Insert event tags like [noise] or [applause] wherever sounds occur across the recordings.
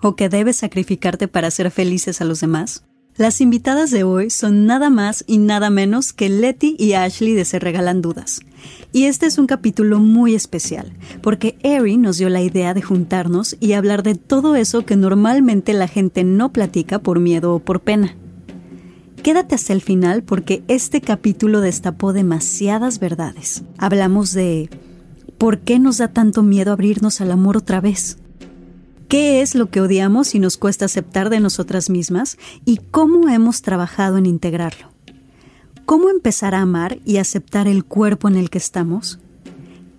o que debes sacrificarte para ser felices a los demás? Las invitadas de hoy son nada más y nada menos que Letty y Ashley de Se Regalan Dudas. Y este es un capítulo muy especial, porque Eri nos dio la idea de juntarnos y hablar de todo eso que normalmente la gente no platica por miedo o por pena. Quédate hasta el final porque este capítulo destapó demasiadas verdades. Hablamos de ¿por qué nos da tanto miedo abrirnos al amor otra vez? ¿Qué es lo que odiamos y nos cuesta aceptar de nosotras mismas? ¿Y cómo hemos trabajado en integrarlo? ¿Cómo empezar a amar y aceptar el cuerpo en el que estamos?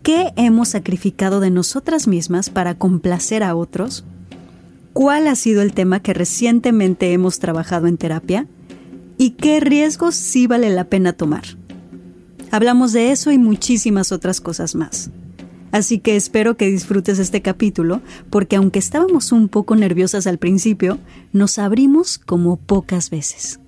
¿Qué hemos sacrificado de nosotras mismas para complacer a otros? ¿Cuál ha sido el tema que recientemente hemos trabajado en terapia? ¿Y qué riesgos sí vale la pena tomar? Hablamos de eso y muchísimas otras cosas más. Así que espero que disfrutes este capítulo, porque aunque estábamos un poco nerviosas al principio, nos abrimos como pocas veces.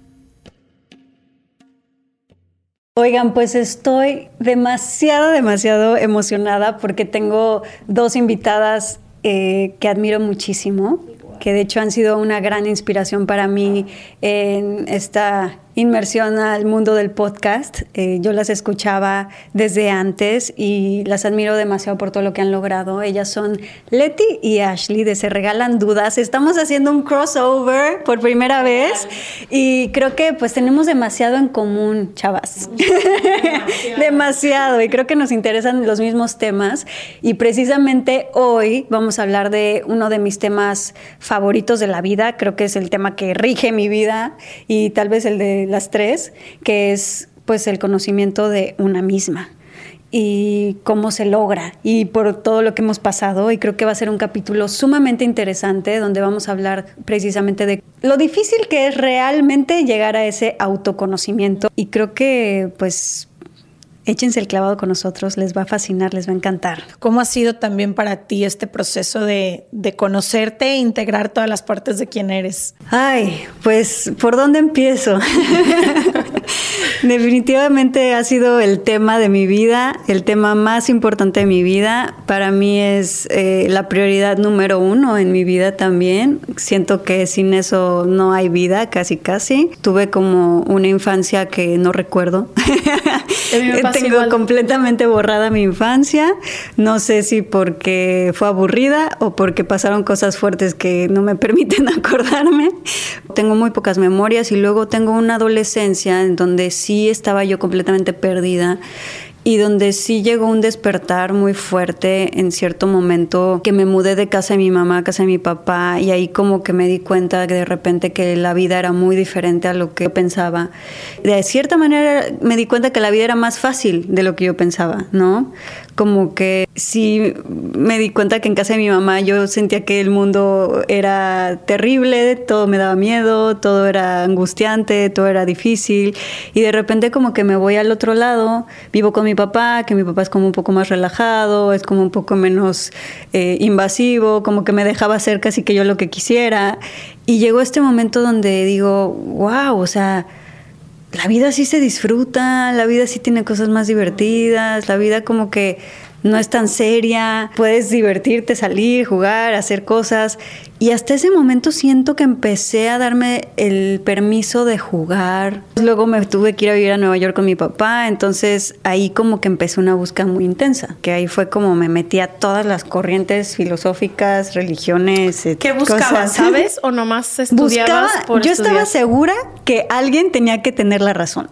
Oigan, pues estoy demasiado, demasiado emocionada porque tengo dos invitadas eh, que admiro muchísimo, que de hecho han sido una gran inspiración para mí en esta inmersión al mundo del podcast. Eh, yo las escuchaba desde antes y las admiro demasiado por todo lo que han logrado. Ellas son Letty y Ashley de Se Regalan Dudas. Estamos haciendo un crossover por primera vez y creo que pues tenemos demasiado en común, chavas. Demasiado. [laughs] demasiado. Y creo que nos interesan los mismos temas. Y precisamente hoy vamos a hablar de uno de mis temas favoritos de la vida. Creo que es el tema que rige mi vida y tal vez el de las tres, que es pues el conocimiento de una misma y cómo se logra y por todo lo que hemos pasado. Y creo que va a ser un capítulo sumamente interesante donde vamos a hablar precisamente de lo difícil que es realmente llegar a ese autoconocimiento. Y creo que pues échense el clavado con nosotros, les va a fascinar, les va a encantar. ¿Cómo ha sido también para ti este proceso de, de conocerte e integrar todas las partes de quién eres? Ay, pues, ¿por dónde empiezo? [laughs] [laughs] Definitivamente ha sido el tema de mi vida, el tema más importante de mi vida. Para mí es eh, la prioridad número uno en mi vida también. Siento que sin eso no hay vida, casi casi. Tuve como una infancia que no recuerdo. [laughs] Tengo completamente borrada mi infancia. No sé si porque fue aburrida o porque pasaron cosas fuertes que no me [laughs] permiten acordarme. Tengo muy pocas memorias y luego tengo una adolescencia en donde sí estaba yo completamente perdida y donde sí llegó un despertar muy fuerte en cierto momento que me mudé de casa de mi mamá a casa de mi papá y ahí como que me di cuenta de repente que la vida era muy diferente a lo que yo pensaba. De cierta manera me di cuenta que la vida era más fácil de lo que yo pensaba, ¿no? Como que sí me di cuenta que en casa de mi mamá yo sentía que el mundo era terrible, todo me daba miedo, todo era angustiante, todo era difícil y de repente como que me voy al otro lado, vivo con mi papá, que mi papá es como un poco más relajado, es como un poco menos eh, invasivo, como que me dejaba hacer casi que yo lo que quisiera y llegó este momento donde digo, wow, o sea, la vida sí se disfruta, la vida sí tiene cosas más divertidas, la vida como que no es tan seria, puedes divertirte, salir, jugar, hacer cosas. Y hasta ese momento siento que empecé a darme el permiso de jugar. Luego me tuve que ir a vivir a Nueva York con mi papá, entonces ahí como que empecé una búsqueda muy intensa, que ahí fue como me metí a todas las corrientes filosóficas, religiones. Eh, ¿Qué buscabas, sabes? ¿O nomás estudiabas Buscaba, Yo estaba segura que alguien tenía que tener la razón.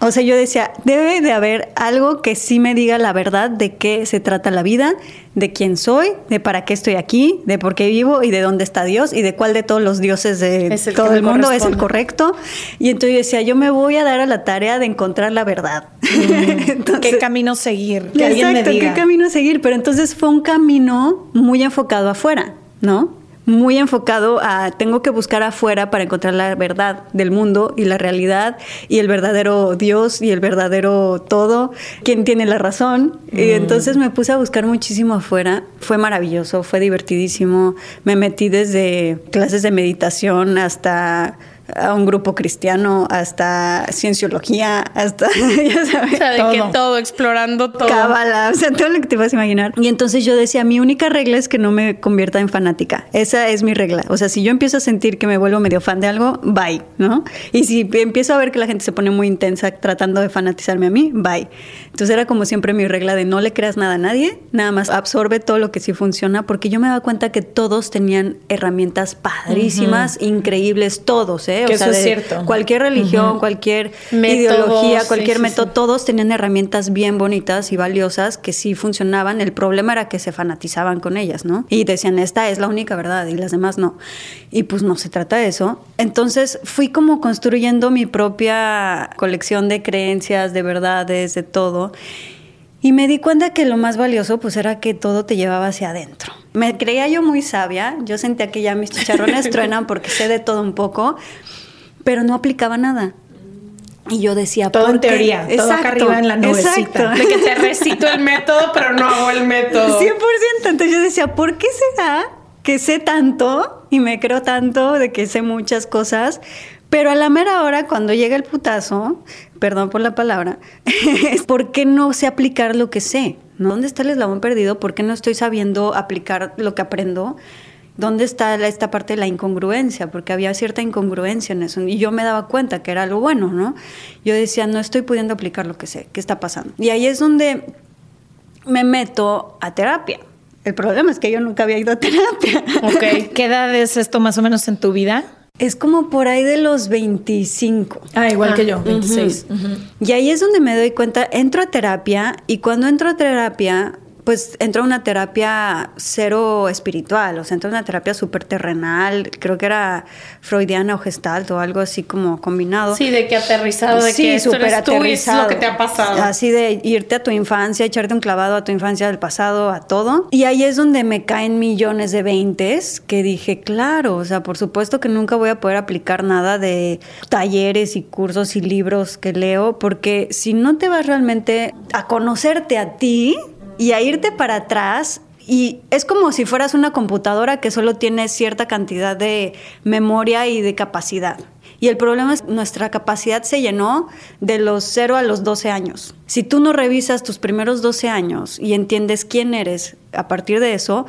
O sea, yo decía, debe de haber algo que sí me diga la verdad de qué se trata la vida, de quién soy, de para qué estoy aquí, de por qué vivo y de dónde está Dios y de cuál de todos los dioses de todo el mundo es el correcto. Y entonces yo decía, yo me voy a dar a la tarea de encontrar la verdad. Mm. [laughs] ¿Qué camino seguir? Que exacto, ¿qué camino seguir? Pero entonces fue un camino muy enfocado afuera, ¿no? Muy enfocado a tengo que buscar afuera para encontrar la verdad del mundo y la realidad y el verdadero Dios y el verdadero todo, quién tiene la razón. Y mm. entonces me puse a buscar muchísimo afuera. Fue maravilloso, fue divertidísimo. Me metí desde clases de meditación hasta a un grupo cristiano, hasta cienciología, hasta, [laughs] ya sabes. O sea, de que todo, explorando todo. Cábala, o sea, todo lo que te vas a imaginar. Y entonces yo decía, mi única regla es que no me convierta en fanática. Esa es mi regla. O sea, si yo empiezo a sentir que me vuelvo medio fan de algo, bye, ¿no? Y si empiezo a ver que la gente se pone muy intensa tratando de fanatizarme a mí, bye. Entonces era como siempre mi regla de no le creas nada a nadie, nada más absorbe todo lo que sí funciona, porque yo me daba cuenta que todos tenían herramientas padrísimas, increíbles, todos, ¿eh? Que eso es cierto. Cualquier religión, cualquier ideología, cualquier método, todos tenían herramientas bien bonitas y valiosas que sí funcionaban. El problema era que se fanatizaban con ellas, ¿no? Y decían, esta es la única verdad y las demás no. Y pues no se trata de eso. Entonces fui como construyendo mi propia colección de creencias, de verdades, de todo. Y me di cuenta que lo más valioso pues era que todo te llevaba hacia adentro. Me creía yo muy sabia, yo sentía que ya mis chicharrones [laughs] truenan porque sé de todo un poco, pero no aplicaba nada. Y yo decía, todo en teoría, todo acá arriba en la nubecita. De que te recito el método, pero no hago el método. 100%. Entonces yo decía, ¿por qué será que sé tanto y me creo tanto de que sé muchas cosas? Pero a la mera hora, cuando llega el putazo, perdón por la palabra, [laughs] es ¿por qué no sé aplicar lo que sé? ¿Dónde está el eslabón perdido? ¿Por qué no estoy sabiendo aplicar lo que aprendo? ¿dónde está esta parte de la incongruencia? Porque había cierta incongruencia en eso. Y yo me daba cuenta que era algo bueno, ¿no? Yo decía, no estoy pudiendo aplicar lo que sé, ¿qué está pasando? Y ahí es donde me meto a terapia. El problema es que yo nunca había ido a terapia. Ok. [laughs] ¿Qué edad es esto más o menos en tu vida? Es como por ahí de los 25. Ah, igual que yo, 26. Y ahí es donde me doy cuenta, entro a terapia y cuando entro a terapia pues entró una terapia cero espiritual, o sea, entró una terapia súper terrenal, creo que era freudiana o gestalt o algo así como combinado. Sí, de que aterrizado, de que esto eres tú y es lo que te ha pasado. Así de irte a tu infancia, echarte un clavado a tu infancia del pasado, a todo. Y ahí es donde me caen millones de veintes que dije, claro, o sea, por supuesto que nunca voy a poder aplicar nada de talleres y cursos y libros que leo, porque si no te vas realmente a conocerte a ti, y a irte para atrás y es como si fueras una computadora que solo tiene cierta cantidad de memoria y de capacidad. Y el problema es nuestra capacidad se llenó de los 0 a los 12 años. Si tú no revisas tus primeros 12 años y entiendes quién eres a partir de eso,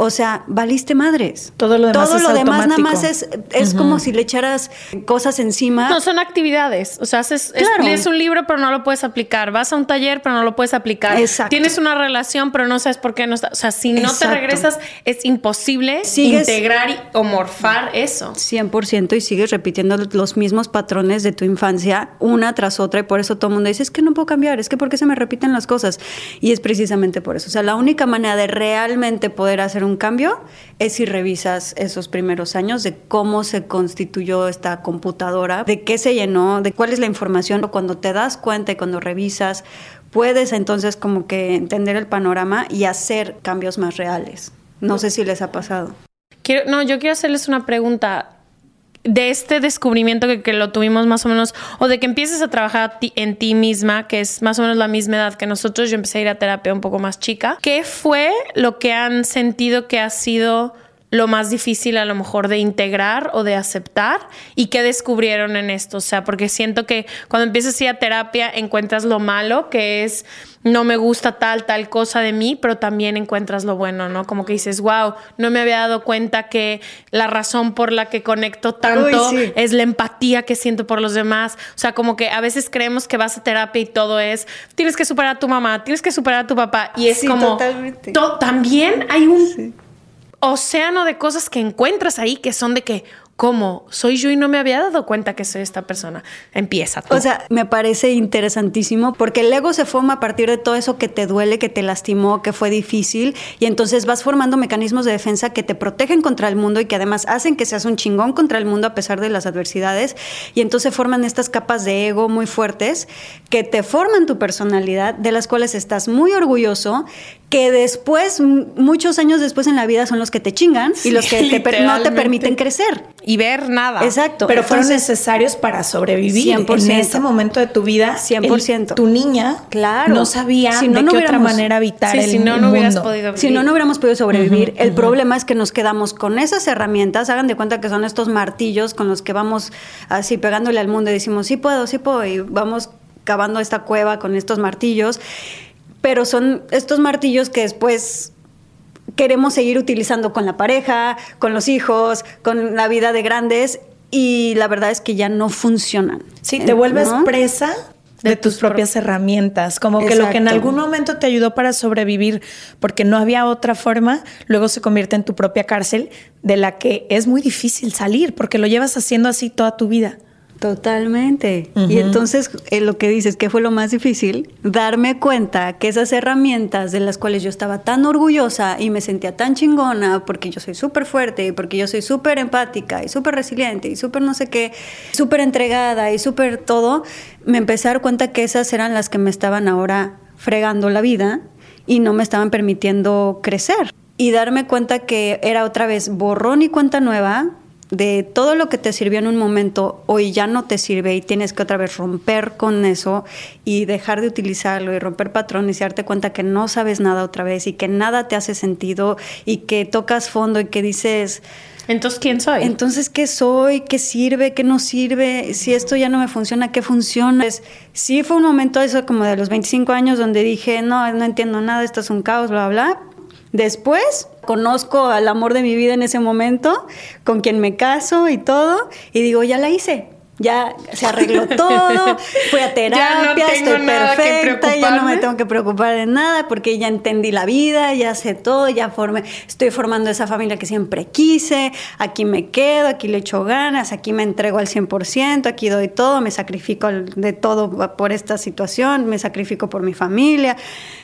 o sea, valiste madres. Todo lo demás, Todo lo demás nada más es, es como si le echaras cosas encima. No, son actividades. O sea, haces, lees un libro, pero no lo puedes aplicar. Vas a un taller, pero no lo puedes aplicar. Exacto. Tienes una relación, pero no sabes por qué no está. O sea, si no te regresas, es imposible integrar o morfar eso. 100% y sigues repitiendo los mismos patrones de tu infancia una tras otra. Y por eso todo el mundo dice, es que no puedo cambiar, es que por qué se me repiten las cosas. Y es precisamente por eso. O sea, la única manera de realmente poder hacer un un cambio es si revisas esos primeros años de cómo se constituyó esta computadora, de qué se llenó, de cuál es la información. Cuando te das cuenta y cuando revisas, puedes entonces como que entender el panorama y hacer cambios más reales. No sé si les ha pasado. Quiero, no, yo quiero hacerles una pregunta de este descubrimiento que, lo tuvimos más o menos, o de que empieces a trabajar en ti misma, que es más o menos la misma edad que nosotros, yo empecé a ir a terapia un poco más chica, ¿qué fue lo que han sentido que ha sido lo más difícil a lo mejor de integrar o de aceptar y qué descubrieron en esto. O sea, porque siento que cuando empiezas a ir a terapia encuentras lo malo, que es no me gusta tal, tal cosa de mí, pero también encuentras lo bueno, ¿no? Como que dices, wow, no me había dado cuenta que la razón por la que conecto tanto es la empatía que siento por los demás. O sea, como que a veces creemos que vas a terapia y todo es, tienes que superar a tu mamá, tienes que superar a tu papá. Y es como, totalmente. también hay un océano de cosas que encuentras ahí que son de que, ¿Cómo? Soy yo y no me había dado cuenta que soy esta persona. Empieza. O sea, me parece interesantísimo porque el ego se forma a partir de todo eso que te duele, que te lastimó, que fue difícil y entonces vas formando mecanismos de defensa que te protegen contra el mundo y que además hacen que seas un chingón contra el mundo a pesar de las adversidades y entonces forman estas capas de ego muy fuertes que te forman tu personalidad, de las cuales estás muy orgulloso, que después, muchos años después en la vida, son los que te chingan y los que no te permiten crecer. Y ver nada. Exacto. Pero fueron necesarios para sobrevivir. 100%. En ese momento de tu vida, 100%. tu niña claro. no sabía si no, de qué otra manera habitar el si no, no hubieras podido vivir. Si no, no hubiéramos podido sobrevivir. el problema es que nos quedamos con esas herramientas. Hagan de cuenta que son estos martillos con los que vamos así pegándole al mundo y decimos, sí puedo, sí puedo. Y vamos cavando esta cueva con estos martillos pero son estos martillos que después queremos seguir utilizando con la pareja, con los hijos, con la vida de grandes y la verdad es que ya no funcionan. Sí, te vuelves presa de, tus, propias herramientas, como que lo que en algún momento te ayudó para sobrevivir porque no había otra forma, luego se convierte en tu propia cárcel de la que es muy difícil salir porque lo llevas haciendo así toda tu vida. Totalmente. Y entonces eh, lo que dices, que fue lo más difícil, darme cuenta que esas herramientas de las cuales yo estaba tan orgullosa y me sentía tan chingona, porque yo soy súper fuerte, porque yo soy súper empática y súper resiliente y súper no sé qué, súper entregada y súper todo, me empecé a dar cuenta que esas eran las que me estaban ahora fregando la vida y no me estaban permitiendo crecer. Y darme cuenta que era otra vez borrón y cuenta nueva, de todo lo que te sirvió en un momento, hoy ya no te sirve y tienes que otra vez romper con eso y dejar de utilizarlo y romper patrones y darte cuenta que no sabes nada otra vez y que nada te hace sentido y que tocas fondo y que dices... Entonces, ¿quién soy? Entonces, ¿qué soy? ¿Qué sirve? ¿Qué no sirve? Si esto ya no me funciona, ¿qué funciona? Pues, sí fue un momento eso como de los 25 años donde dije, no, no entiendo nada, esto es un caos, bla, bla. Después conozco al amor de mi vida en ese momento, con quien me caso y todo, y digo, ya la hice. Ya se arregló [laughs] todo, fui a terapia, estoy perfecta, ya no me tengo que preocupar de nada porque ya entendí la vida, ya sé todo, ya formé, estoy formando esa familia que siempre quise, aquí me quedo, aquí le echo ganas, aquí me entrego al 100%, aquí doy todo, me sacrifico de todo por esta situación, me sacrifico por mi familia,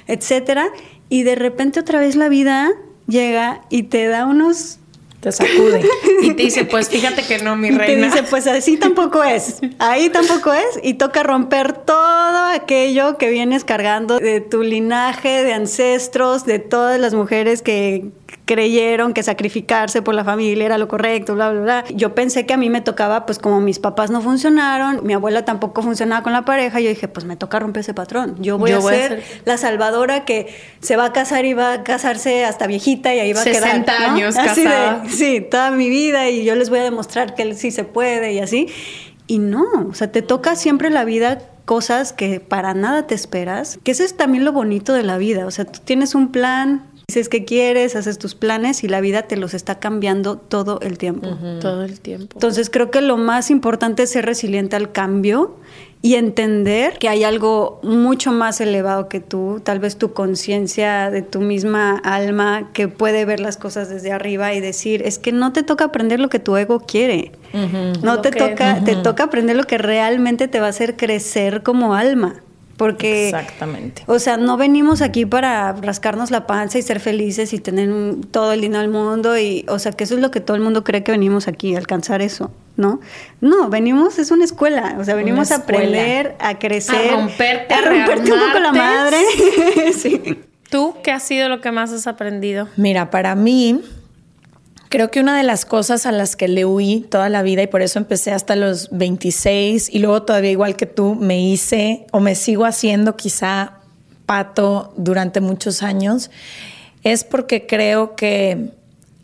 etcétera y de repente otra vez la vida llega y te da unos te sacude y te dice, pues fíjate que no, mi reina. [laughs] Y te dice, pues así tampoco es, ahí tampoco es, y toca romper todo aquello que vienes cargando de tu linaje, de ancestros, de todas las mujeres que, creyeron que sacrificarse por la familia era lo correcto, bla, bla, bla. Yo pensé que a mí me tocaba, pues como mis papás no funcionaron, mi abuela tampoco funcionaba con la pareja, yo dije, pues me toca romper ese patrón. Yo voy, a, ser la salvadora que se va a casar y va a casarse hasta viejita y ahí va a quedar. 60 años casada. sí, toda mi vida y yo les voy a demostrar que sí se puede y así. Y no, o sea, te toca siempre la vida cosas que para nada te esperas, que eso es también lo bonito de la vida, o sea, tú tienes un plan, Dices que quieres, haces tus planes y la vida te los está cambiando todo el tiempo. Todo el tiempo. Entonces creo que lo más importante es ser resiliente al cambio y entender que hay algo mucho más elevado que tú, tal vez tu conciencia de tu misma alma que puede ver las cosas desde arriba y decir, es que no te toca aprender lo que tu ego quiere. No te toca, te toca aprender lo que realmente te va a hacer crecer como alma. Porque, Exactamente. O sea, no venimos aquí para rascarnos la panza y ser felices y tener todo el dinero del mundo y, o sea, que eso es lo que todo el mundo cree que venimos aquí, alcanzar eso, ¿no? No, venimos, es una escuela, o sea, venimos a aprender, a crecer, a romperte, a romperte un poco la madre. [laughs] sí. ¿Tú qué ha sido lo que más has aprendido? Mira, para mí, Creo que una de las cosas a las que le huí toda la vida y por eso empecé hasta los 26 y luego todavía igual que tú me hice o me sigo haciendo quizá pato durante muchos años, es porque creo que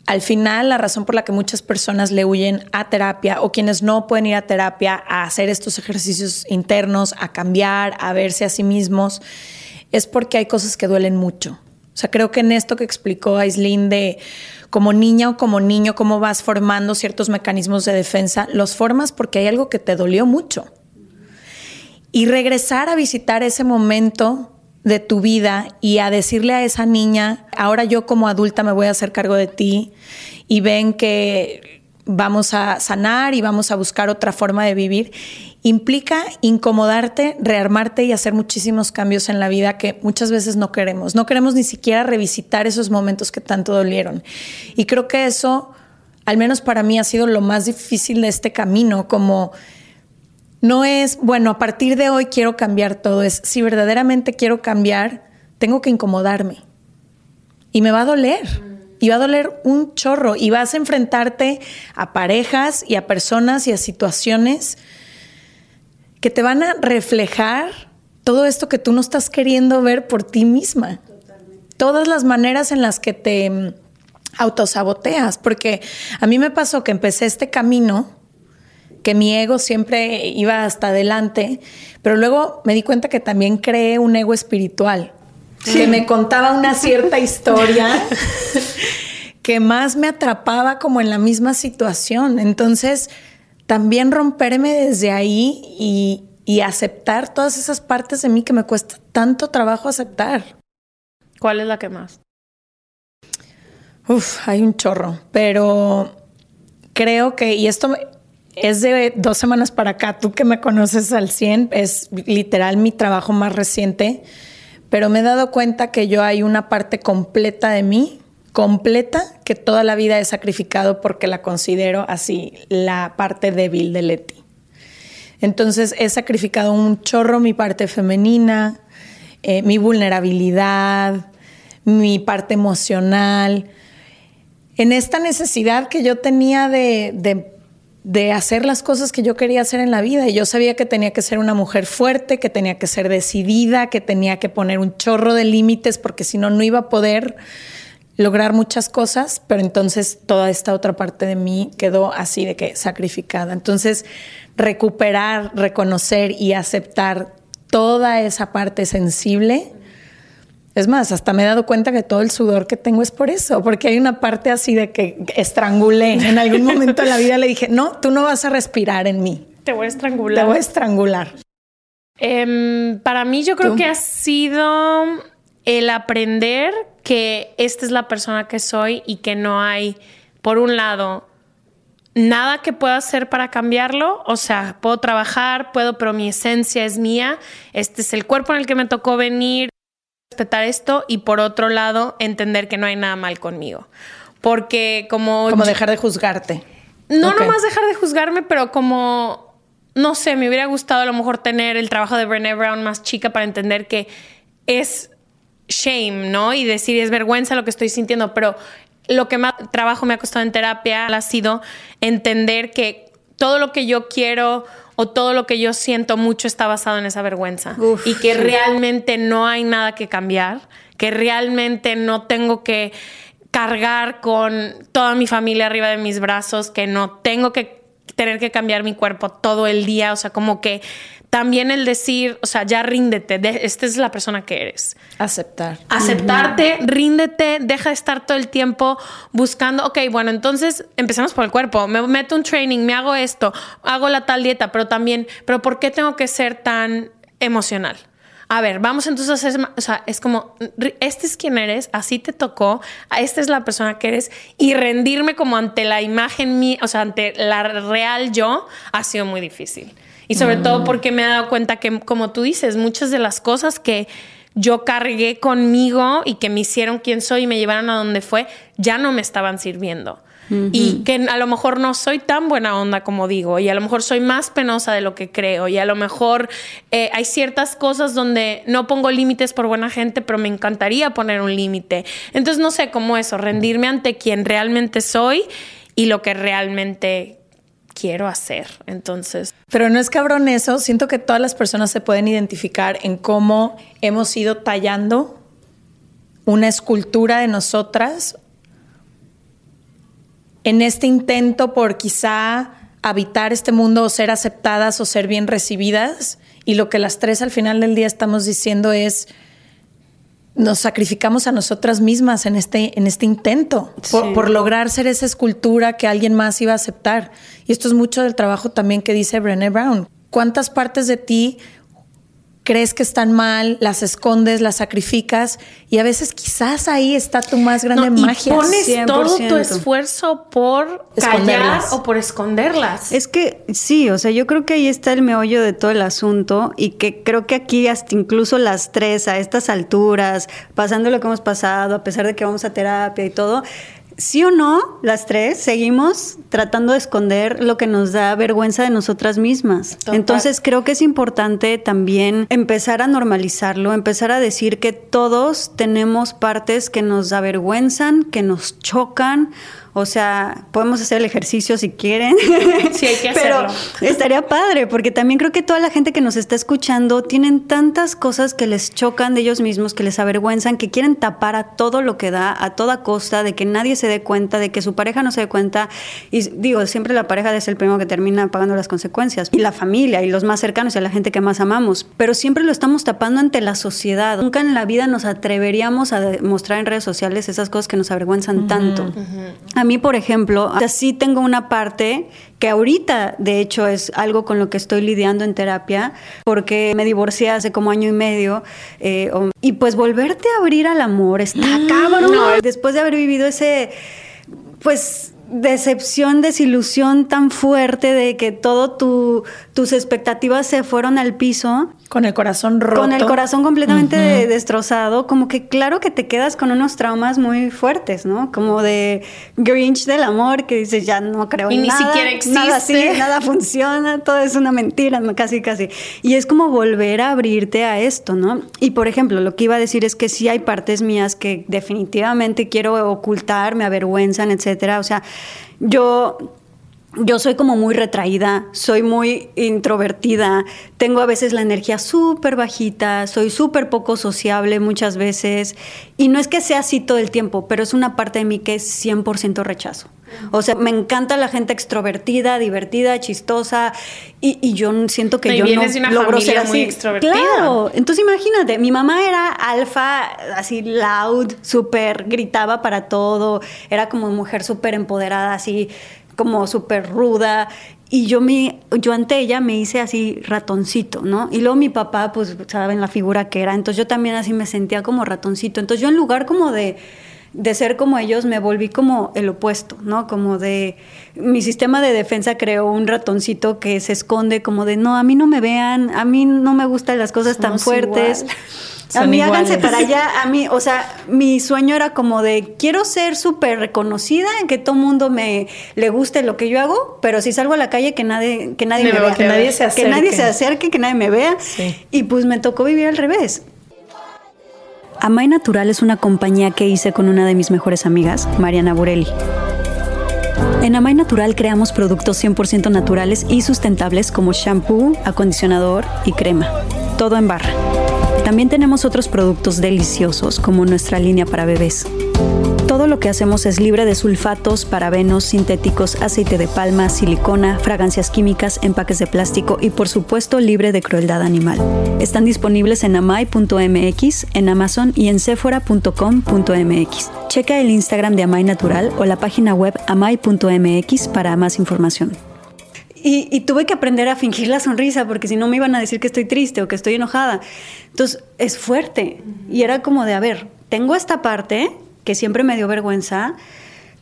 al final la razón por la que muchas personas le huyen a terapia o quienes no pueden ir a terapia a hacer estos ejercicios internos, a cambiar, a verse a sí mismos, es porque hay cosas que duelen mucho. O sea, creo que en esto que explicó Aislinn de como niña o como niño, cómo vas formando ciertos mecanismos de defensa, los formas porque hay algo que te dolió mucho. Y regresar a visitar ese momento de tu vida y a decirle a esa niña, ahora yo como adulta me voy a hacer cargo de ti y ven que vamos a sanar y vamos a buscar otra forma de vivir, implica incomodarte, rearmarte y hacer muchísimos cambios en la vida que muchas veces no queremos. No queremos ni siquiera revisitar esos momentos que tanto dolieron. Y creo que eso, al menos para mí, ha sido lo más difícil de este camino, como no es, bueno, a partir de hoy quiero cambiar todo, es si verdaderamente quiero cambiar, tengo que incomodarme. Y me va a doler. Y va a doler un chorro. Y vas a enfrentarte a parejas y a personas y a situaciones que te van a reflejar todo esto que tú no estás queriendo ver por ti misma. Todas las maneras en las que te mm, autosaboteas. Porque a mí me pasó que empecé este camino que mi ego siempre iba hasta adelante, pero luego me di cuenta que también creé un ego espiritual, que me contaba una cierta [laughs] historia [laughs] que más me atrapaba como en la misma situación. Entonces, también romperme desde ahí y, y aceptar todas esas partes de mí que me cuesta tanto trabajo aceptar. ¿Cuál es la que más? Uf, hay un chorro, pero creo que, y esto es de dos semanas para acá, tú que me conoces al 100, es literal mi trabajo más reciente, pero me he dado cuenta que yo hay una parte completa de mí, completa, que toda la vida he sacrificado porque la considero así la parte débil de Leti. Entonces he sacrificado un chorro mi parte femenina, eh, mi vulnerabilidad, mi parte emocional, en esta necesidad que yo tenía de de hacer las cosas que yo quería hacer en la vida. Y yo sabía que tenía que ser una mujer fuerte, que tenía que ser decidida, que tenía que poner un chorro de límites, porque si no, no iba a poder lograr muchas cosas, pero entonces toda esta otra parte de mí quedó así de que sacrificada. Entonces, recuperar, reconocer y aceptar toda esa parte sensible es más, hasta me he dado cuenta que todo el sudor que tengo es por eso, porque hay una parte así de que estrangulé. En algún momento de la vida le dije, no, tú no vas a respirar en mí. Te voy a estrangular. Te voy a estrangular. Em, para mí yo creo que ha sido el aprender que esta es la persona que soy y que no hay, por un lado, nada que pueda hacer para cambiarlo. O sea, puedo trabajar, puedo, pero mi esencia es mía. Este es el cuerpo en el que me tocó venir respetar esto y por otro lado entender que no hay nada mal conmigo. Porque como... Como dejar de juzgarte. No nomás dejar de juzgarme, pero como, no sé, me hubiera gustado a lo mejor tener el trabajo de Brené Brown más chica para entender que es shame, ¿no? Y decir es vergüenza lo que estoy sintiendo, pero lo que más trabajo me ha costado en terapia ha sido entender que todo lo que yo quiero o todo lo que yo siento mucho está basado en esa vergüenza y que realmente no hay nada que cambiar, que realmente no tengo que cargar con toda mi familia arriba de mis brazos, que no tengo que tener que cambiar mi cuerpo todo el día, o sea, como que también el decir, o sea, ya ríndete, esta es la persona que eres. Aceptar. Aceptarte, ríndete, deja de estar todo el tiempo buscando, ok, bueno, entonces empecemos por el cuerpo, me meto un training, me hago esto, hago la tal dieta, pero también, pero ¿por qué tengo que ser tan emocional? A ver, vamos entonces a hacer, o sea, es como, este es quien eres, así te tocó, esta es la persona que eres, y rendirme como ante la imagen mía, o sea, ante la real yo, ha sido muy difícil. Y sobre todo mm. porque me he dado cuenta que, como tú dices, muchas de las cosas que yo cargué conmigo y que me hicieron quien soy y me llevaron a donde fue, ya no me estaban sirviendo. Y que a lo mejor no soy tan buena onda como digo, y a lo mejor soy más penosa de lo que creo, y a lo mejor eh, hay ciertas cosas donde no pongo límites por buena gente, pero me encantaría poner un límite. Entonces, no sé cómo eso, rendirme ante quien realmente soy y lo que realmente quiero hacer. Entonces. Pero no es cabrón eso. Siento que todas las personas se pueden identificar en cómo hemos ido tallando una escultura de nosotras en este intento por quizá habitar este mundo o ser aceptadas o ser bien recibidas. Y lo que las tres al final del día estamos diciendo es, nos sacrificamos a nosotras mismas en este, en este intento por, lograr ser esa escultura que alguien más iba a aceptar. Y esto es mucho del trabajo también que dice Brené Brown. ¿Cuántas partes de ti crees que están mal, las escondes, las sacrificas y a veces quizás ahí está tu más grande magia. Y pones todo tu esfuerzo por callar o por esconderlas. Es que sí, o sea, yo creo que ahí está el meollo de todo el asunto y que creo que aquí hasta incluso las tres a estas alturas, pasando lo que hemos pasado, a pesar de que vamos a terapia y todo, sí o no, las tres seguimos tratando de esconder lo que nos da vergüenza de nosotras mismas. Entonces creo que es importante también empezar a normalizarlo, empezar a decir que todos tenemos partes que nos avergüenzan, que nos chocan o sea, podemos hacer el ejercicio si quieren. [laughs] Sí, hay que hacerlo. Pero [laughs] estaría padre, porque también creo que toda la gente que nos está escuchando tienen tantas cosas que les chocan de ellos mismos, que les avergüenzan, que quieren tapar a todo lo que da, a toda costa, de que nadie se dé cuenta, de que su pareja no se dé cuenta. Y digo, siempre la pareja es el primero que termina pagando las consecuencias. Y la familia y los más cercanos y a la gente que más amamos. Pero siempre lo estamos tapando ante la sociedad. Nunca en la vida nos atreveríamos a mostrar en redes sociales esas cosas que nos avergüenzan tanto. A mí, por ejemplo, sí tengo una parte que ahorita, de hecho, es algo con lo que estoy lidiando en terapia, porque me divorcié hace como año y medio, eh, y pues volverte a abrir al amor está mm, cabrón. Después de haber vivido ese, pues decepción, desilusión tan fuerte de que todo tu, tus expectativas se fueron al piso. Con el corazón roto. Con el corazón completamente destrozado, como que claro que te quedas con unos traumas muy fuertes, ¿no? Como de Grinch del amor, que dices, ya no creo en nada. Y ni siquiera existe. Nada [laughs] así, nada funciona, todo es una mentira, casi, casi. Y es como volver a abrirte a esto, ¿no? Y por ejemplo, lo que iba a decir es que sí hay partes mías que definitivamente quiero ocultar, me avergüenzan, etcétera. O sea, yo yo soy como muy retraída, soy muy introvertida, tengo a veces la energía súper bajita, soy súper poco sociable muchas veces y no es que sea así todo el tiempo, pero es una parte de mí que es 100% rechazo. O sea, me encanta la gente extrovertida, divertida, chistosa y, yo siento que yo no logro ser así. Muy extrovertida. Claro, entonces imagínate, mi mamá era alfa, así loud, súper, gritaba para todo, era como mujer súper empoderada, así como súper ruda. Y yo, me, yo ante ella me hice así ratoncito, ¿no? Y luego mi papá, pues, saben la figura que era. Entonces yo también así me sentía como ratoncito. Entonces yo en lugar como de, de ser como ellos, me volví como el opuesto, ¿no? Como de... Mi sistema de defensa creó un ratoncito que se esconde como de, no, a mí no me vean, a mí no me gustan las cosas tan fuertes a mí háganse para allá. A mí, o sea, mi sueño era como de quiero ser súper reconocida, en que todo mundo me le guste lo que yo hago, pero si salgo a la calle que nadie, que nadie me, vea. Que nadie se acerque. Que nadie se acerque, que nadie me vea. Y pues me tocó vivir al revés. Amay Natural es una compañía que hice con una de mis mejores amigas, Mariana Burelli. En Amay Natural creamos productos 100% naturales y sustentables como shampoo, acondicionador y crema. Todo en barra. También tenemos otros productos deliciosos como nuestra línea para bebés. Todo lo que hacemos es libre de sulfatos, parabenos, sintéticos, aceite de palma, silicona, fragancias químicas, empaques de plástico y por supuesto libre de crueldad animal. Están disponibles en amai.mx, en Amazon y en sephora.com.mx. Checa el Instagram de Amai Natural o la página web amai.mx para más información. Y, tuve que aprender a fingir la sonrisa porque si no me iban a decir que estoy triste o que estoy enojada. Entonces es fuerte. Y era como de, a ver, tengo esta parte que siempre me dio vergüenza.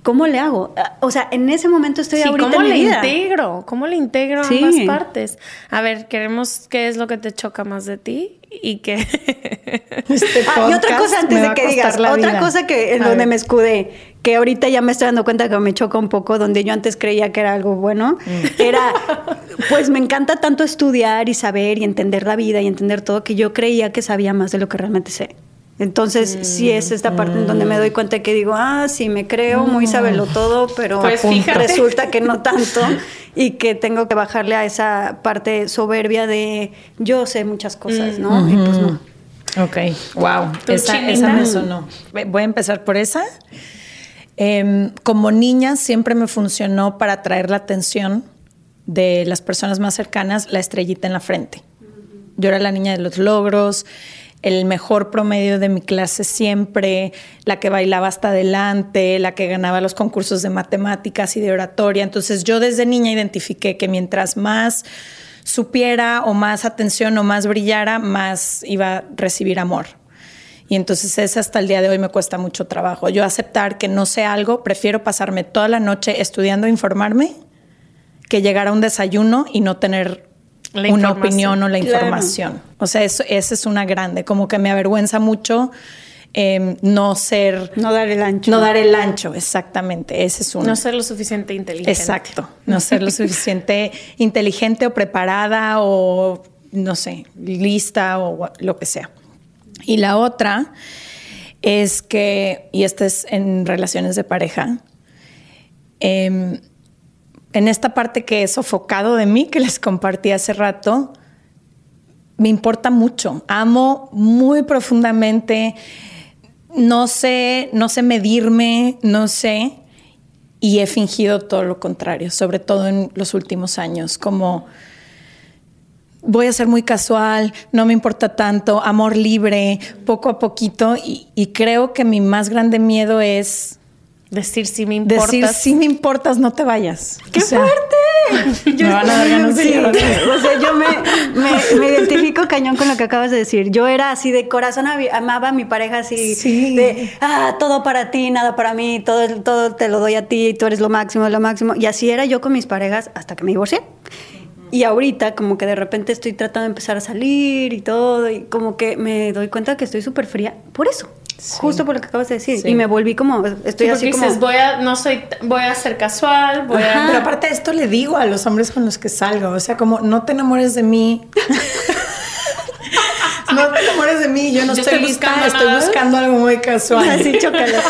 ¿Cómo le hago? Ah, o sea, en ese momento estoy ahorita ¿cómo en mi le integro? ¿Cómo le integro a ambas partes? A ver, queremos qué es lo que te choca más de ti y que [laughs] este ah, y otra cosa antes de que digas, otra cosa que en donde me escudé, que ahorita ya me estoy dando cuenta que me choca un poco, donde yo antes creía que era algo bueno, mm. era, pues me encanta tanto estudiar y saber y entender la vida y entender todo, que yo creía que sabía más de lo que realmente sé. Entonces, sí es esta parte en donde me doy cuenta que digo, ah, sí, me creo, muy mm. sabelo todo, pero pues resulta que no [laughs] tanto y que tengo que bajarle a esa parte soberbia de yo sé muchas cosas, ¿no? Y pues no. Ok, wow, esa, esa me sonó. Voy a empezar por esa. Em, como niña siempre me funcionó para atraer la atención de las personas más cercanas la estrellita en la frente. Yo era la niña de los logros, el mejor promedio de mi clase siempre, la que bailaba hasta adelante, la que ganaba los concursos de matemáticas y de oratoria. Entonces yo desde niña identifiqué que mientras más supiera o más atención o más brillara, más iba a recibir amor. Y entonces ese hasta el día de hoy me cuesta mucho trabajo. Yo aceptar que no sé algo, prefiero pasarme toda la noche estudiando informarme que llegar a un desayuno y no tener una opinión o la información. O sea, eso, esa es una grande, como que me avergüenza mucho em, no ser... No dar el ancho. No dar el ancho, exactamente. Ese es uno. No ser lo suficiente inteligente. Exacto. No ser lo suficiente [laughs] inteligente o preparada o, no sé, lista o lo que sea. Y la otra es que, y esta es en relaciones de pareja, em, en esta parte que he sofocado de mí, que les compartí hace rato, me importa mucho. Amo muy profundamente. No sé, no sé medirme, no sé. Y he fingido todo lo contrario, sobre todo en los últimos años, como voy a ser muy casual, no me importa tanto, amor libre, poco a poquito. Y, creo que mi más grande miedo es... Decir si me importas. Decir si me importas, no te vayas. ¡Qué fuerte! [laughs] Yo me van a dar ganas de O sea, yo me, identifico cañón con lo que acabas de decir. Yo era así de corazón, amaba a mi pareja así de, ah, todo para ti, nada para mí, todo, todo te lo doy a ti, tú eres lo máximo, lo máximo. Y así era yo con mis parejas hasta que me divorcié. Y ahorita como que de repente estoy tratando de empezar a salir y todo, y como que me doy cuenta que estoy súper fría por eso. Justo por lo que acabas de decir. Y me volví como, estoy así como... voy a, no soy, voy a ser casual, voy a... Pero aparte de esto le digo a los hombres con los que salgo, o sea, como, no te enamores de mí. [laughs] no te enamores de mí, yo no estoy, lista, estoy buscando algo muy casual. [laughs] Así, chócala. [laughs]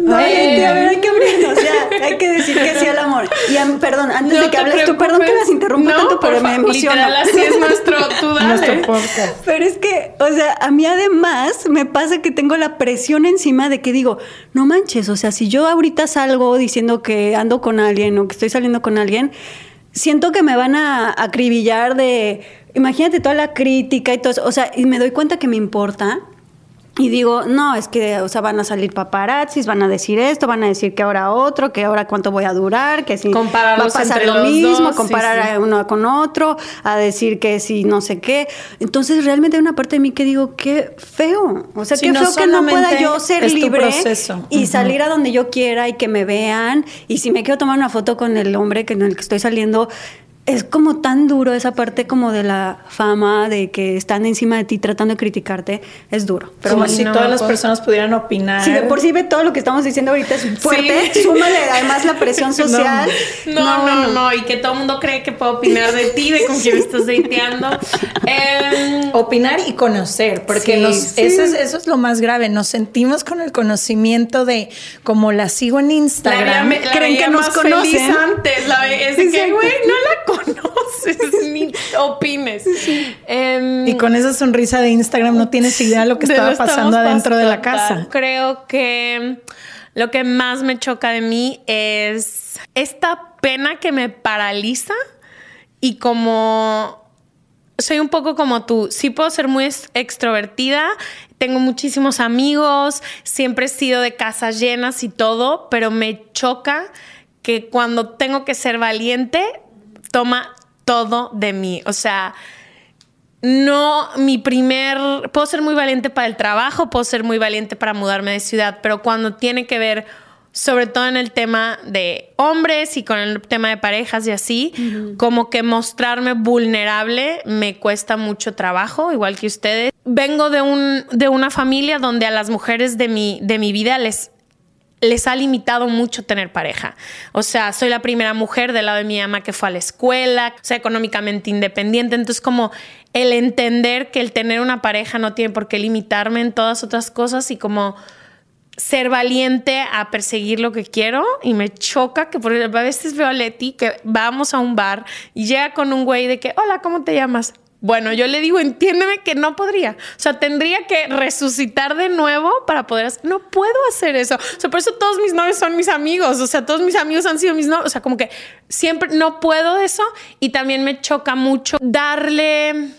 No, eh, a ver, hay que abrir, o sea, hay que decir que sí al amor. Y perdón, antes de que hables tú, perdón que las interrumpa tanto, pero me emociona. Literal, así es nuestro, [laughs] tú nuestro podcast. Pero es que, o sea, a mí además me pasa que tengo la presión encima de que digo, no manches, o sea, si yo ahorita salgo diciendo que ando con alguien o que estoy saliendo con alguien, siento que me van a acribillar de, imagínate toda la crítica y todo eso, o sea, y me doy cuenta que me importa y digo, no, es que, o sea, van a salir paparazzis, van a decir esto, van a decir que ahora otro, que ahora cuánto voy a durar, que si va a pasar lo mismo, comparar uno con otro, a decir que si no sé qué. Entonces, realmente hay una parte de mí que digo, qué feo. O sea, qué feo que no pueda yo ser libre y salir a donde yo quiera y que me vean. Y si me quiero tomar una foto con el hombre con el que estoy saliendo, es como tan duro esa parte como de la fama, de que están encima de ti tratando de criticarte, es duro. Pero como si todas las personas pudieran opinar. Si de por sí ve todo lo que estamos diciendo ahorita es fuerte, [laughs] súmale además la presión social. No no, no, y que todo el mundo cree que puede opinar de ti, de con quién estás dateando. [laughs] Opinar y conocer, porque eso, es, eso es lo más grave, nos sentimos con el conocimiento de, como la sigo en Instagram, creen que nos conocen. antes, la, es que, güey, no la conoces ni opines. Em, y con esa sonrisa de Instagram no tienes idea de lo que estaba pasando adentro de la casa. Creo que lo que más me choca de mí es esta pena que me paraliza y como soy un poco como tú. Sí puedo ser muy extrovertida, tengo muchísimos amigos, siempre he sido de casas llenas y todo, pero me choca que cuando tengo que ser valiente, toma todo de mí. O sea, no, mi primer, puedo ser muy valiente para el trabajo, puedo ser muy valiente para mudarme de ciudad, pero cuando tiene que ver, sobre todo en el tema de hombres y con el tema de parejas y así, como que mostrarme vulnerable me cuesta mucho trabajo, igual que ustedes. Vengo de, un, de una familia donde a las mujeres de mi, de mi vida les les ha limitado mucho tener pareja. O sea, soy la primera mujer del lado de mi ama que fue a la escuela, o sea, económicamente independiente. Entonces, como el entender que el tener una pareja no tiene por qué limitarme en todas otras cosas y como ser valiente a perseguir lo que quiero y me choca que por a veces veo a Leti que vamos a un bar y llega con un güey de que, hola, ¿cómo te llamas? Bueno, yo le digo, entiéndeme que no podría. O sea, tendría que resucitar de nuevo para poder hacer. No puedo hacer eso. O sea, por eso todos mis novios son mis amigos. O sea, todos mis amigos han sido mis novios. O sea, como que siempre no puedo eso. Y también me choca mucho darle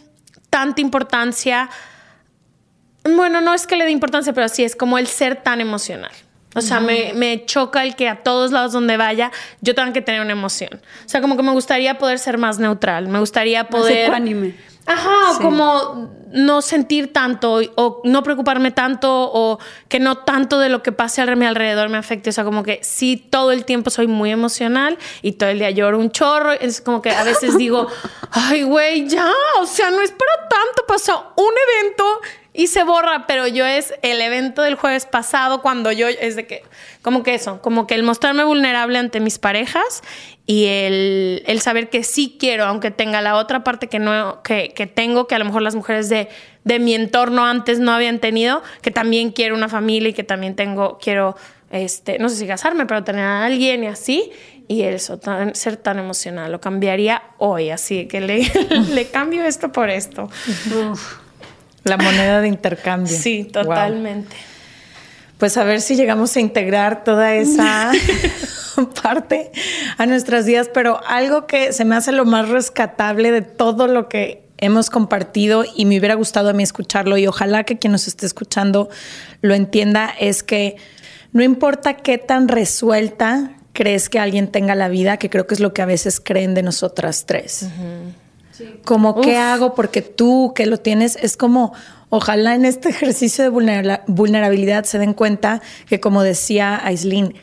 tanta importancia. Bueno, no es que le dé importancia, pero sí es como el ser tan emocional. O sea, me, me, choca el que a todos lados donde vaya yo tenga que tener una emoción. O sea, como que me gustaría poder ser más neutral. Me gustaría poder. Más Ajá, como no sentir tanto o no preocuparme tanto o que no tanto de lo que pase a mi alrededor me afecte. O sea, como que sí, todo el tiempo soy muy emocional y todo el día lloro un chorro. Es como que a veces digo, [laughs] ay, güey, ya, o sea, no es para tanto. Pasó un evento y se borra, pero yo es el evento del jueves pasado cuando yo es de que, como que eso, como que el mostrarme vulnerable ante mis parejas y el, el saber que sí quiero, aunque tenga la otra parte que no, que, que tengo, que a lo mejor las mujeres de, de, mi entorno antes no habían tenido, que también quiero una familia y que también tengo, quiero, este, no sé si casarme, pero tener a alguien y así. Y eso, ser tan emocional, lo cambiaría hoy, así que le, [laughs] le cambio esto por esto. La moneda de intercambio. Sí, totalmente. Pues a ver si llegamos a integrar toda esa [laughs] parte a nuestras vidas, pero algo que se me hace lo más rescatable de todo lo que hemos compartido y me hubiera gustado a mí escucharlo y ojalá que quien nos esté escuchando lo entienda es que no importa qué tan resuelta crees que alguien tenga la vida, que creo que es lo que a veces creen de nosotras tres. Como, ¿qué hago? Porque tú que lo tienes, es como, ojalá en este [laughs] ejercicio de vulnerabilidad se den cuenta que, como decía Aislinn,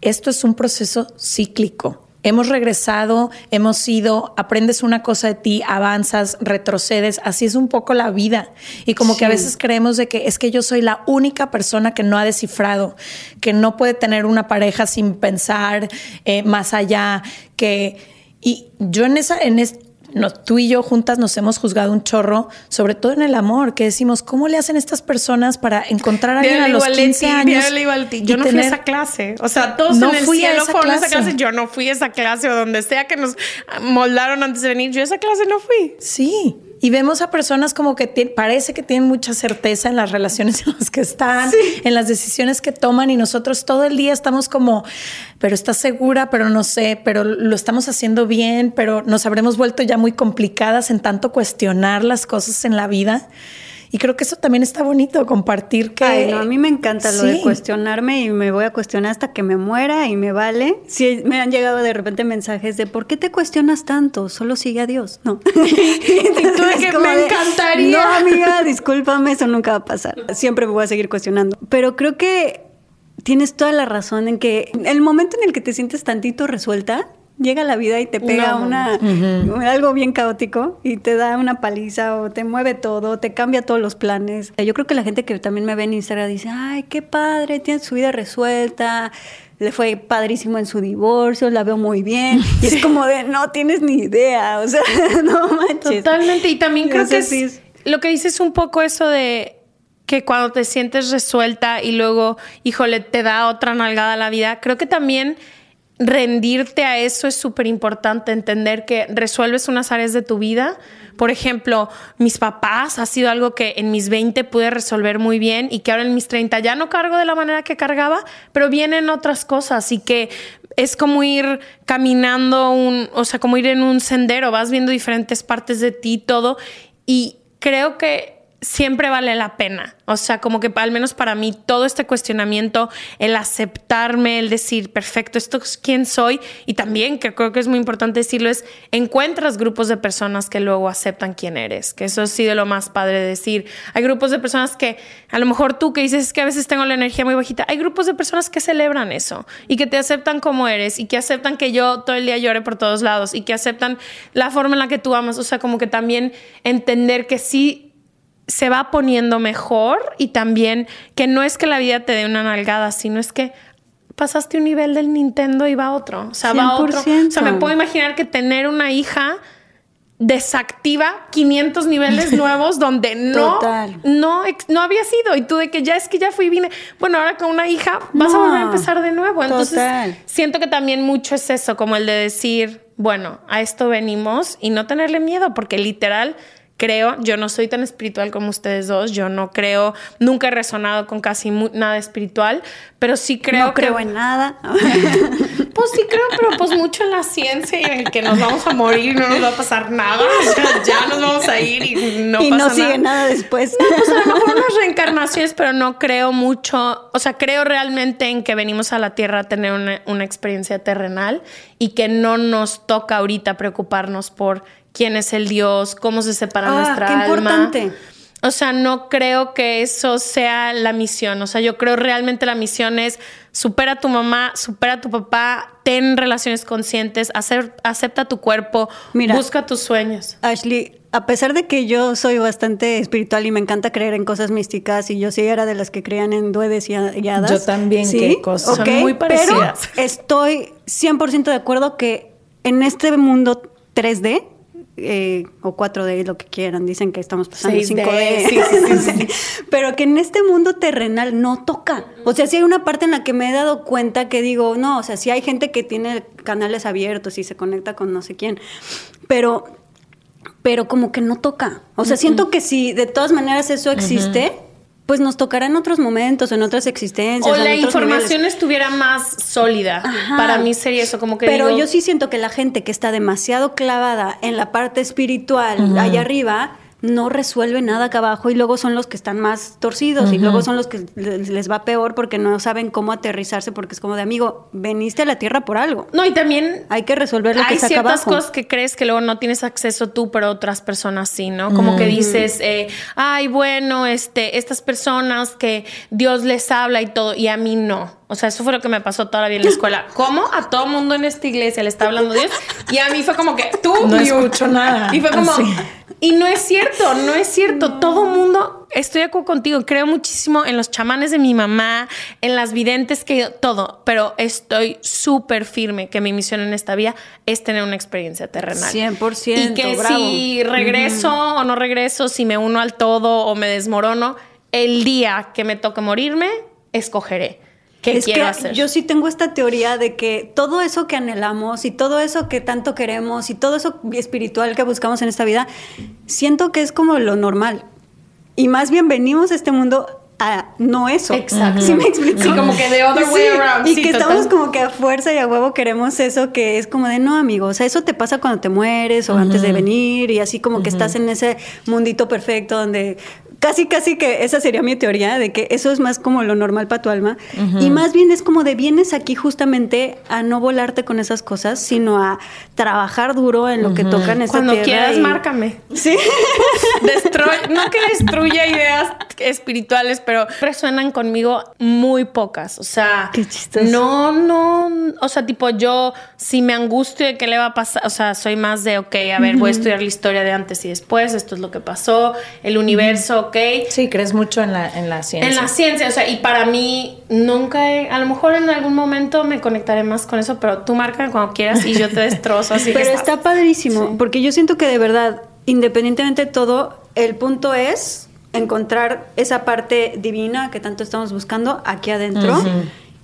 esto es un proceso cíclico. Hemos regresado, hemos ido, aprendes una cosa de ti, avanzas, retrocedes, así es un poco la vida. Y como que a veces creemos de que es que yo soy la única persona que no ha descifrado, que no puede tener una pareja sin pensar eh, más allá, que... Y yo en esa, en, tú y yo juntas nos hemos juzgado un chorro, sobre todo en el amor, que decimos, ¿cómo le hacen estas personas para encontrar a alguien a los 15 años? Yo no fui a esa clase. O sea, todos no en el fui cielo a fueron a esa clase. Yo no fui a esa clase o donde sea que nos moldaron antes de venir. Yo a esa clase no fui. Sí. Y vemos a personas como que parece que tienen mucha certeza en las relaciones en las que están, en las decisiones que toman y nosotros todo el día estamos como, pero estás segura, pero no sé, pero lo estamos haciendo bien, pero nos habremos vuelto ya muy complicadas en tanto cuestionar las cosas en la vida. Y creo que eso también está bonito, compartir que... Ay, no, a mí me encanta lo de cuestionarme y me voy a cuestionar hasta que me muera y me vale. Si me han llegado de repente mensajes de ¿por qué te cuestionas tanto? Solo sigue a Dios. No. [laughs] [laughs] que me encantaría. No, amiga, discúlpame, eso nunca va a pasar. Siempre me voy a seguir cuestionando. Pero creo que tienes toda la razón en que el momento en el que te sientes tantito resuelta, llega la vida y te pega una algo bien caótico y te da una paliza o te mueve todo, te cambia todos los planes. Yo creo que la gente que también me ve en Instagram dice, ay, qué padre, tiene su vida resuelta, le fue padrísimo en su divorcio, la veo muy bien. Y es como de, no tienes ni idea, o sea, [laughs] no manches. Totalmente, y también creo que es, lo que dices un poco eso de que cuando te sientes resuelta y luego, híjole, te da otra nalgada a la vida, creo que también rendirte a eso es súper importante, entender que resuelves unas áreas de tu vida. Por ejemplo, mis papás ha sido algo que en mis 20 pude resolver muy bien y que ahora en mis 30 ya no cargo de la manera que cargaba, pero vienen otras cosas y que es como ir caminando un, o sea, como ir en un sendero, vas viendo diferentes partes de ti, todo. Y creo que siempre vale la pena. O sea, como que al menos para mí todo este cuestionamiento, el aceptarme, el decir, perfecto, esto es quién soy. Y también, que creo que es muy importante decirlo, es encuentras grupos de personas que luego aceptan quién eres. Que eso ha sido lo más padre de decir. Hay grupos de personas que, a lo mejor tú que dices que a veces tengo la energía muy bajita, hay grupos de personas que celebran eso y que te aceptan como eres y que aceptan que yo todo el día llore por todos lados y que aceptan la forma en la que tú amas. O sea, como que también entender que sí se va poniendo mejor y también que no es que la vida te dé una nalgada, sino es que pasaste un nivel del Nintendo y va a otro. O sea, va a otro. O sea, me puedo imaginar que tener una hija desactiva 500 niveles [laughs] nuevos donde no, no, no había sido. Y tú de que ya es que ya fui vine. Bueno, ahora con una hija vas a volver a empezar de nuevo. Entonces, siento que también mucho es eso, como el de decir, bueno, a esto venimos y no tenerle miedo, porque literal creo, yo no soy tan espiritual como ustedes dos, yo no creo, nunca he resonado con casi nada espiritual, pero sí creo no creo en nada. [laughs] pues sí creo, pero pues mucho en la ciencia y en que nos vamos a morir y no nos va a pasar nada, o sea, ya nos vamos a ir y no y no sigue nada después. No, pues a lo mejor unas reencarnaciones, pero no creo mucho, o sea, creo realmente en que venimos a la Tierra a tener una, una experiencia terrenal y que no nos toca ahorita preocuparnos por quién es el Dios, cómo se separa ah, nuestra qué importante. O sea, no creo que eso sea la misión. O sea, yo creo realmente la misión es supera a tu mamá, supera a tu papá, ten relaciones conscientes, acepta tu cuerpo, busca tus sueños. Ashley, a pesar de que yo soy bastante espiritual y me encanta creer en cosas místicas y yo sí era de las que creían en duendes y, hadas. Yo también, ¿sí? qué cosas. Son muy parecidas. Pero estoy 100% de acuerdo que en este mundo 3D eh, o 4D, lo que quieran, dicen que estamos pasando 5D, [laughs] pero que en este mundo terrenal no toca. O sea, si hay una parte en la que me he dado cuenta que digo, no, o sea, si hay gente que tiene canales abiertos y se conecta con no sé quién, pero, pero como que no toca. O sea, siento que si de todas maneras eso existe, pues nos tocará en otros momentos, en otras existencias. O la información estuviera más sólida. Para mí sería eso, como que. Pero yo sí siento que la gente que está demasiado clavada en la parte espiritual, allá arriba, no resuelve nada acá abajo y luego son los que están más torcidos y luego son los que les va peor porque no saben cómo aterrizarse porque es como de amigo, veniste a la tierra por algo. No, y también hay que resolver lo que está acá abajo. Hay ciertas cosas que crees que luego no tienes acceso tú, pero otras personas sí, ¿no? Como que dices, eh, ay, bueno, este, estas personas que Dios les habla y todo, y a mí no. O sea, eso fue lo que me pasó todavía en la escuela. [laughs] ¿Cómo? A todo mundo en esta iglesia le está hablando Dios. Y a mí fue como que tú no escucho nada. Y fue como, y no es cierto, no es cierto. Todo mundo, estoy de acuerdo contigo, creo muchísimo en los chamanes de mi mamá, en las videntes, que todo, pero estoy súper firme que mi misión en esta vida es tener una experiencia terrenal. 100%. Y que si regreso o no regreso, si me uno al todo o me desmorono, el día que me toque morirme, escogeré es que Yo sí tengo esta teoría de que todo eso que anhelamos y todo eso que tanto queremos y todo eso espiritual que buscamos en esta vida, siento que es como lo normal. Y más bien venimos a este mundo a no eso. Exacto. ¿Sí me explico? Sí, como que de other way around. Y que estamos como que a fuerza y a huevo queremos eso que es como de no, amigo. O sea, eso te pasa cuando te mueres o antes de venir y así como que estás en ese mundito perfecto donde casi, casi que esa sería mi teoría, de que eso es más como lo normal para tu alma. Y más bien es como de vienes aquí justamente a no volarte con esas cosas, sino a trabajar duro en lo que toca en esta Cuando quieras, márcame. Sí. no que destruya ideas espirituales, pero resuenan conmigo muy pocas. O sea, Qué chistoso. no, no, o sea, tipo yo, si me angustio de qué le va a pasar, o sea, soy más de, ok, a ver, voy a estudiar la historia de antes y después, esto es lo que pasó, el universo, ok. Sí, crees mucho en la, en la ciencia. En la ciencia, o sea, y para mí nunca, he, a lo mejor en algún momento me conectaré más con eso, pero tú marca cuando quieras y yo te destrozo, así [laughs] Pero está padrísimo, porque yo siento que de verdad, independientemente de todo, el punto es encontrar esa parte divina que tanto estamos buscando aquí adentro.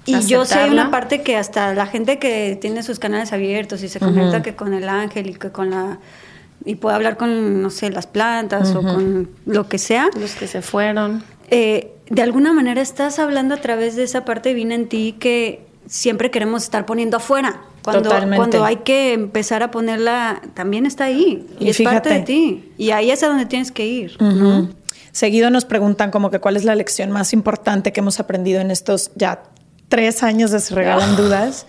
Y yo sé una parte que hasta la gente que tiene sus canales abiertos y se conecta que con el ángel y que con la y puede hablar con, no sé, las plantas o con lo que sea. Los que se fueron. Eh, de alguna manera estás hablando a través de esa parte divina en ti que siempre queremos estar poniendo afuera. Cuando, cuando hay que empezar a ponerla, también está ahí. Y, es parte de ti. Y ahí es a donde tienes que ir. Seguido nos preguntan como que cuál es la lección más importante que hemos aprendido en estos ya tres años de Se Regalan ah. Dudas.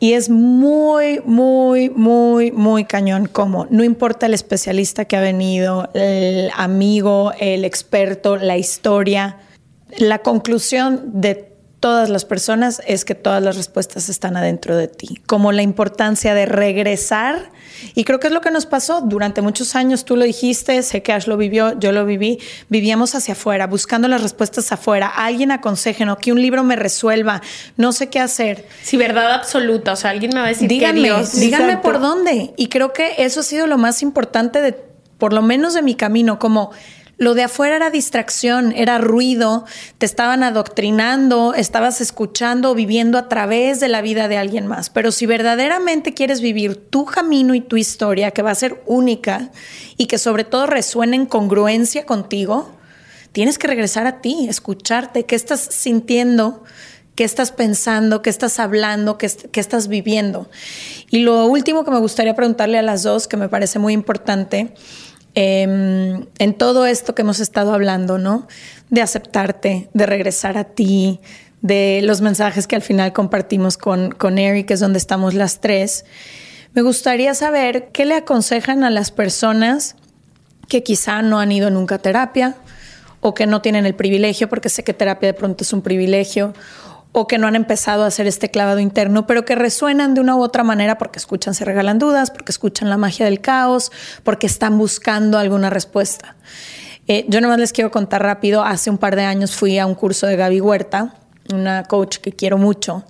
Y es muy, muy, muy, muy cañón como no importa el especialista que ha venido, el amigo, el experto, la historia, la conclusión de todas las personas es que todas las respuestas están adentro de ti, como la importancia de regresar. Y creo que es lo que nos pasó durante muchos años, tú lo dijiste, sé que Ash lo vivió, yo lo viví, vivíamos hacia afuera, buscando las respuestas afuera, alguien aconseje, que un libro me resuelva, no sé qué hacer. Si verdad absoluta, o sea, alguien me va a decir díganme, Dios, díganme por dónde. Y creo que eso ha sido lo más importante de, por lo menos de mi camino, como Lo de afuera era distracción, era ruido, te estaban adoctrinando, estabas escuchando, viviendo a través de la vida de alguien más. Pero si verdaderamente quieres vivir tu camino y tu historia, que va a ser única y que sobre todo resuene en congruencia contigo, tienes que regresar a ti, escucharte, qué estás sintiendo, qué estás pensando, qué estás hablando, qué, estás viviendo. Y lo último que me gustaría preguntarle a las dos, que me parece muy importante, em, en todo esto que hemos estado hablando, ¿no? De aceptarte, de regresar a ti, de los mensajes que al final compartimos con, con Eric, que es donde estamos las tres. Me gustaría saber qué le aconsejan a las personas que quizá no han ido nunca a terapia o que no tienen el privilegio, porque sé que terapia de pronto es un privilegio, o que no han empezado a hacer este clavado interno, pero que resuenan de una u otra manera porque escuchan Se Regalan Dudas, porque escuchan la magia del caos, porque están buscando alguna respuesta. Eh, yo nomás les quiero contar rápido, hace un par de años fui a un curso de Gaby Huerta, una coach que quiero mucho,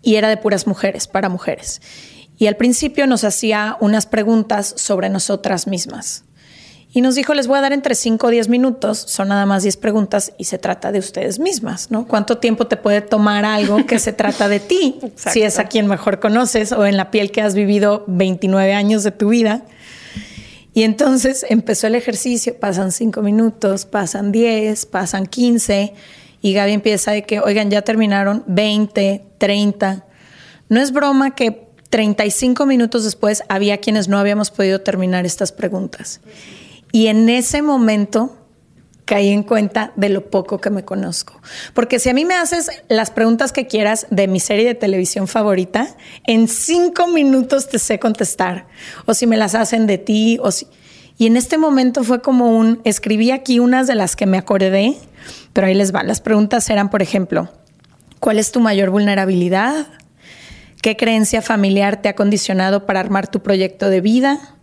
y era de puras mujeres, para mujeres. Y al principio nos hacía unas preguntas sobre nosotras mismas. Y nos dijo, les voy a dar entre 5 o 10 minutos, son nada más 10 preguntas y se trata de ustedes mismas, ¿no? ¿Cuánto tiempo te puede tomar algo que se trata de ti? [laughs] si es a quien mejor conoces o en la piel que has vivido 29 años de tu vida. Y entonces empezó el ejercicio, pasan 5 minutos, pasan 10, pasan 15 y Gaby empieza de que, oigan, ya terminaron 20, 30. No es broma que 35 minutos después había quienes no habíamos podido terminar estas preguntas. Y en ese momento caí en cuenta de lo poco que me conozco. Porque si a mí me haces las preguntas que quieras de mi serie de televisión favorita, en cinco minutos te sé contestar. O si me las hacen de ti, o si... Y en este momento fue como un, escribí aquí unas de las que me acordé, pero ahí les va. Las preguntas eran, por ejemplo, ¿cuál es tu mayor vulnerabilidad? ¿Qué creencia familiar te ha condicionado para armar tu proyecto de vida?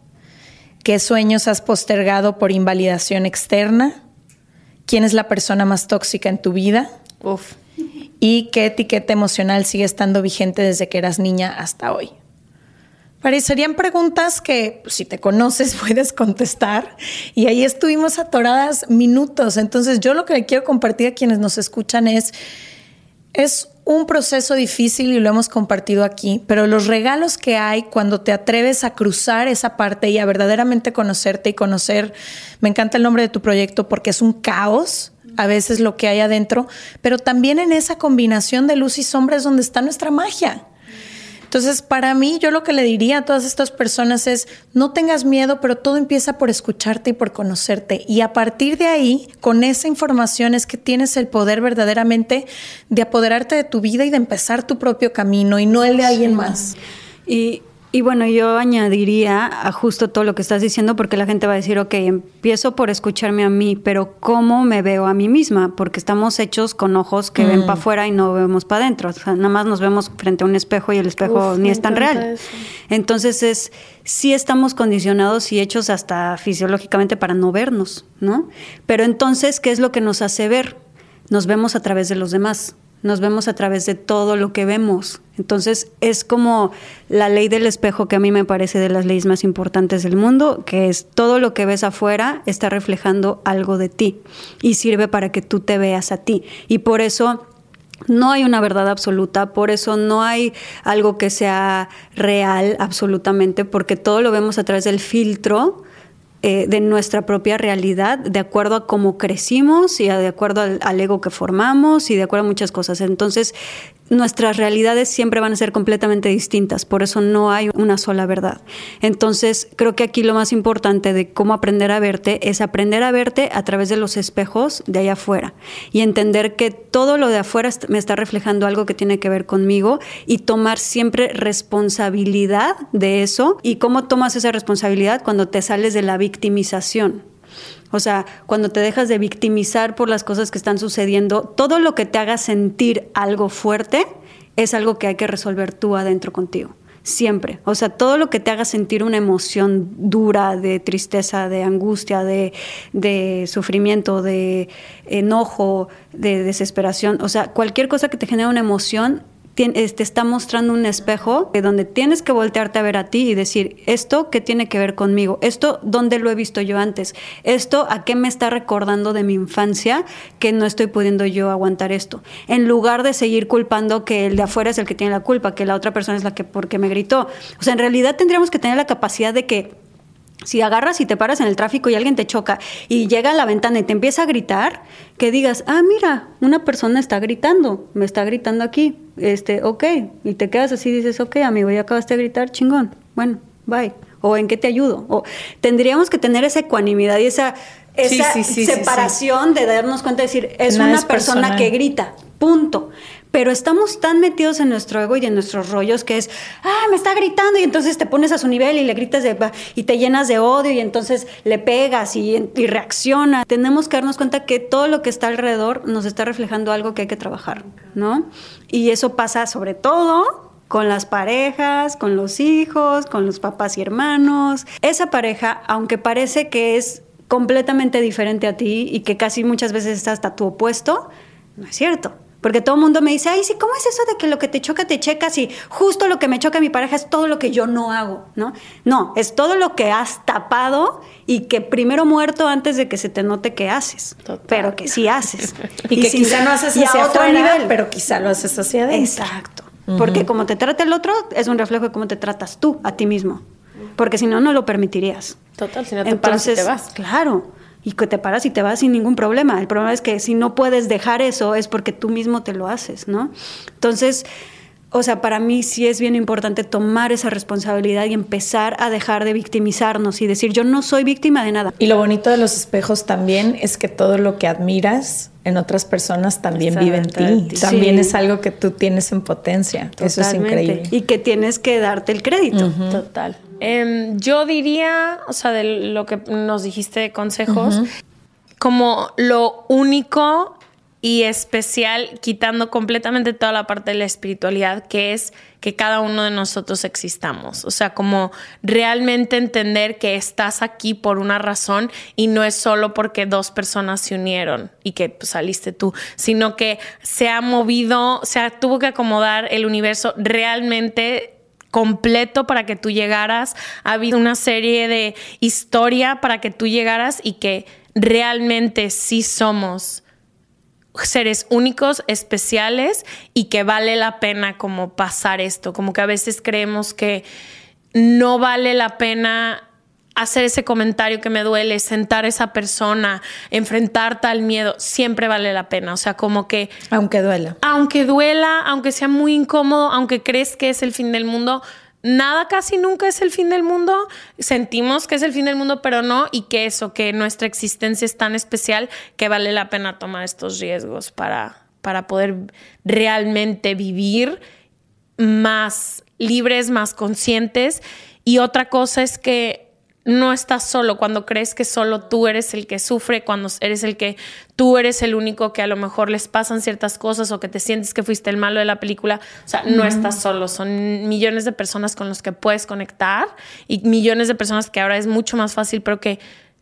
¿Qué sueños has postergado por invalidación externa? ¿Quién es la persona más tóxica en tu vida? Uf. ¿Y qué etiqueta emocional sigue estando vigente desde que eras niña hasta hoy? Parecerían preguntas que pues, si te conoces [laughs] puedes contestar y ahí estuvimos atoradas minutos. Entonces yo lo que quiero compartir a quienes nos escuchan es, es un proceso difícil y lo hemos compartido aquí, pero los regalos que hay cuando te atreves a cruzar esa parte y a verdaderamente conocerte y conocer, me encanta el nombre de tu proyecto porque es un caos, a veces lo que hay adentro, pero también en esa combinación de luz y sombra es donde está nuestra magia. Entonces, para mí, yo lo que le diría a todas estas personas es, no tengas miedo, pero todo empieza por escucharte y por conocerte. Y a partir de ahí, con esa información es que tienes el poder verdaderamente de apoderarte de tu vida y de empezar tu propio camino y no el de alguien más. Y y bueno, yo añadiría a justo todo lo que estás diciendo, porque la gente va a decir, ok, empiezo por escucharme a mí, pero ¿cómo me veo a mí misma? Porque estamos hechos con ojos que ven mm. para afuera y no vemos para adentro. O sea, nada más nos vemos frente a un espejo y el espejo ni es tan real. Entonces es, sí estamos condicionados y hechos hasta fisiológicamente para no vernos, ¿no? Pero entonces, ¿qué es lo que nos hace ver? Nos vemos a través de los demás nos vemos a través de todo lo que vemos. Entonces es como la ley del espejo que a mí me parece de las leyes más importantes del mundo, que es todo lo que ves afuera está reflejando algo de ti y sirve para que tú te veas a ti. Y por eso no hay una verdad absoluta, por eso no hay algo que sea real absolutamente, porque todo lo vemos a través del filtro eh, de nuestra propia realidad, de acuerdo a cómo crecimos y de acuerdo al, al, ego que formamos y de acuerdo a muchas cosas. Entonces, nuestras realidades siempre van a ser completamente distintas, por eso no hay una sola verdad. Entonces, creo que aquí lo más importante de cómo aprender a verte es aprender a verte a través de los espejos de allá afuera y entender que todo lo de afuera me está reflejando algo que tiene que ver conmigo y tomar siempre responsabilidad de eso. ¿Y cómo tomas esa responsabilidad? Cuando te sales de la victimización. O sea, cuando te dejas de victimizar por las cosas que están sucediendo, todo lo que te haga sentir algo fuerte es algo que hay que resolver tú adentro contigo. Siempre. O sea, todo lo que te haga sentir una emoción dura de tristeza, de angustia, de, de sufrimiento, de enojo, de desesperación. O sea, cualquier cosa que te genere una emoción te está mostrando un espejo donde tienes que voltearte a ver a ti y decir, ¿esto qué tiene que ver conmigo? ¿Esto dónde lo he visto yo antes? ¿Esto a qué me está recordando de mi infancia que no estoy pudiendo yo aguantar esto? En lugar de seguir culpando que el de afuera es el que tiene la culpa, que la otra persona es la que porque me gritó. O sea, en realidad tendríamos que tener la capacidad de que si agarras y te paras en el tráfico y alguien te choca y llega a la ventana y te empieza a gritar, que digas, ah, mira, una persona está gritando, me está gritando aquí, este, ok, y te quedas así y dices, ok, amigo, ya acabaste de gritar, chingón, bueno, bye. O en qué te ayudo. O tendríamos que tener esa ecuanimidad y esa, esa separación de darnos cuenta de decir, es una persona que grita, punto pero estamos tan metidos en nuestro ego y en nuestros rollos que es, ah, me está gritando y entonces te pones a su nivel y le gritas de, y te llenas de odio y entonces le pegas y, y reacciona. Tenemos que darnos cuenta que todo lo que está alrededor nos está reflejando algo que hay que trabajar, ¿no? Y eso pasa sobre todo con las parejas, con los hijos, con los papás y hermanos. Esa pareja, aunque parece que es completamente diferente a ti y que casi muchas veces está hasta tu opuesto, no es cierto porque todo el mundo me dice, ay, sí, ¿cómo es eso de que lo que te choca te checas y justo lo que me choca a mi pareja es todo lo que yo no hago, ¿no? No, es todo lo que has tapado y que primero muerto antes de que se te note que haces, pero que sí haces. [laughs] y, que quizá no haces hacia otro nivel, pero quizá lo haces hacia adentro. Exacto. Porque como te trata el otro es un reflejo de cómo te tratas tú a ti mismo. Porque si no, no lo permitirías. Total, si no te Entonces, te vas. Claro y que te paras y te vas sin ningún problema. El problema es que si no puedes dejar eso es porque tú mismo te lo haces, ¿no? Entonces, o sea, para mí sí es bien importante tomar esa responsabilidad y empezar a dejar de victimizarnos y decir, yo no soy víctima de nada. Y lo bonito de los espejos también es que todo lo que admiras en otras personas también vive en ti. También es algo que tú tienes en potencia. Eso es increíble. Y que tienes que darte el crédito. Total. Em, yo diría, o sea, de lo que nos dijiste de consejos, como lo único y especial, quitando completamente toda la parte de la espiritualidad, que es que cada uno de nosotros existamos. O sea, como realmente entender que estás aquí por una razón y no es solo porque dos personas se unieron y que pues, saliste tú, sino que se ha movido, se tuvo que acomodar el universo realmente completo para que tú llegaras. Ha habido una serie de historia para que tú llegaras y que realmente sí somos seres únicos, especiales y que vale la pena como pasar esto, como que a veces creemos que no vale la pena hacer ese comentario que me duele, sentar a esa persona, enfrentar tal miedo, siempre vale la pena. O sea, como que... Aunque duela. Aunque duela, aunque sea muy incómodo, aunque crees que es el fin del mundo, nada casi nunca es el fin del mundo. Sentimos que es el fin del mundo, pero no, y que eso, que nuestra existencia es tan especial que vale la pena tomar estos riesgos para, para poder realmente vivir más libres, más conscientes. Y otra cosa es que no estás solo, cuando crees que solo tú eres el que sufre, cuando eres el que tú eres el único que a lo mejor les pasan ciertas cosas o que te sientes que fuiste el malo de la película, o sea, no estás solo, son millones de personas con los que puedes conectar y millones de personas que ahora es mucho más fácil, pero que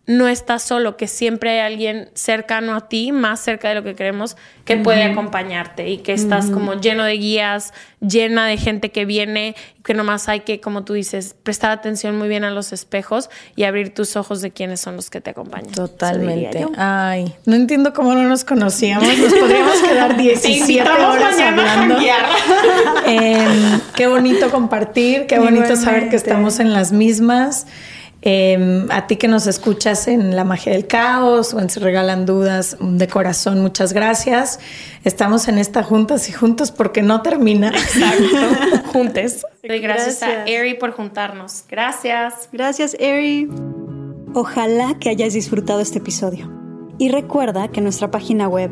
no estás solo, que siempre hay alguien cercano a ti, más cerca de lo que queremos, que puede acompañarte y que estás como lleno de guías, llena de gente que viene, que nomás hay que, como tú dices, prestar atención muy bien a los espejos y abrir tus ojos de quiénes son los que te acompañan. Totalmente. Ay, no entiendo cómo no nos conocíamos. Nos podríamos quedar [laughs] 17 horas hablando. Em, qué bonito compartir, qué bonito saber que estamos en las mismas. Em, a ti que nos escuchas en La Magia del Caos o en Se Regalan Dudas, de corazón, muchas gracias. Estamos en esta juntas y juntos porque no termina. Exacto, [laughs] juntes. Gracias, gracias a Eri por juntarnos. Gracias. Gracias, Eri. Ojalá que hayas disfrutado este episodio. Y recuerda que en nuestra página web,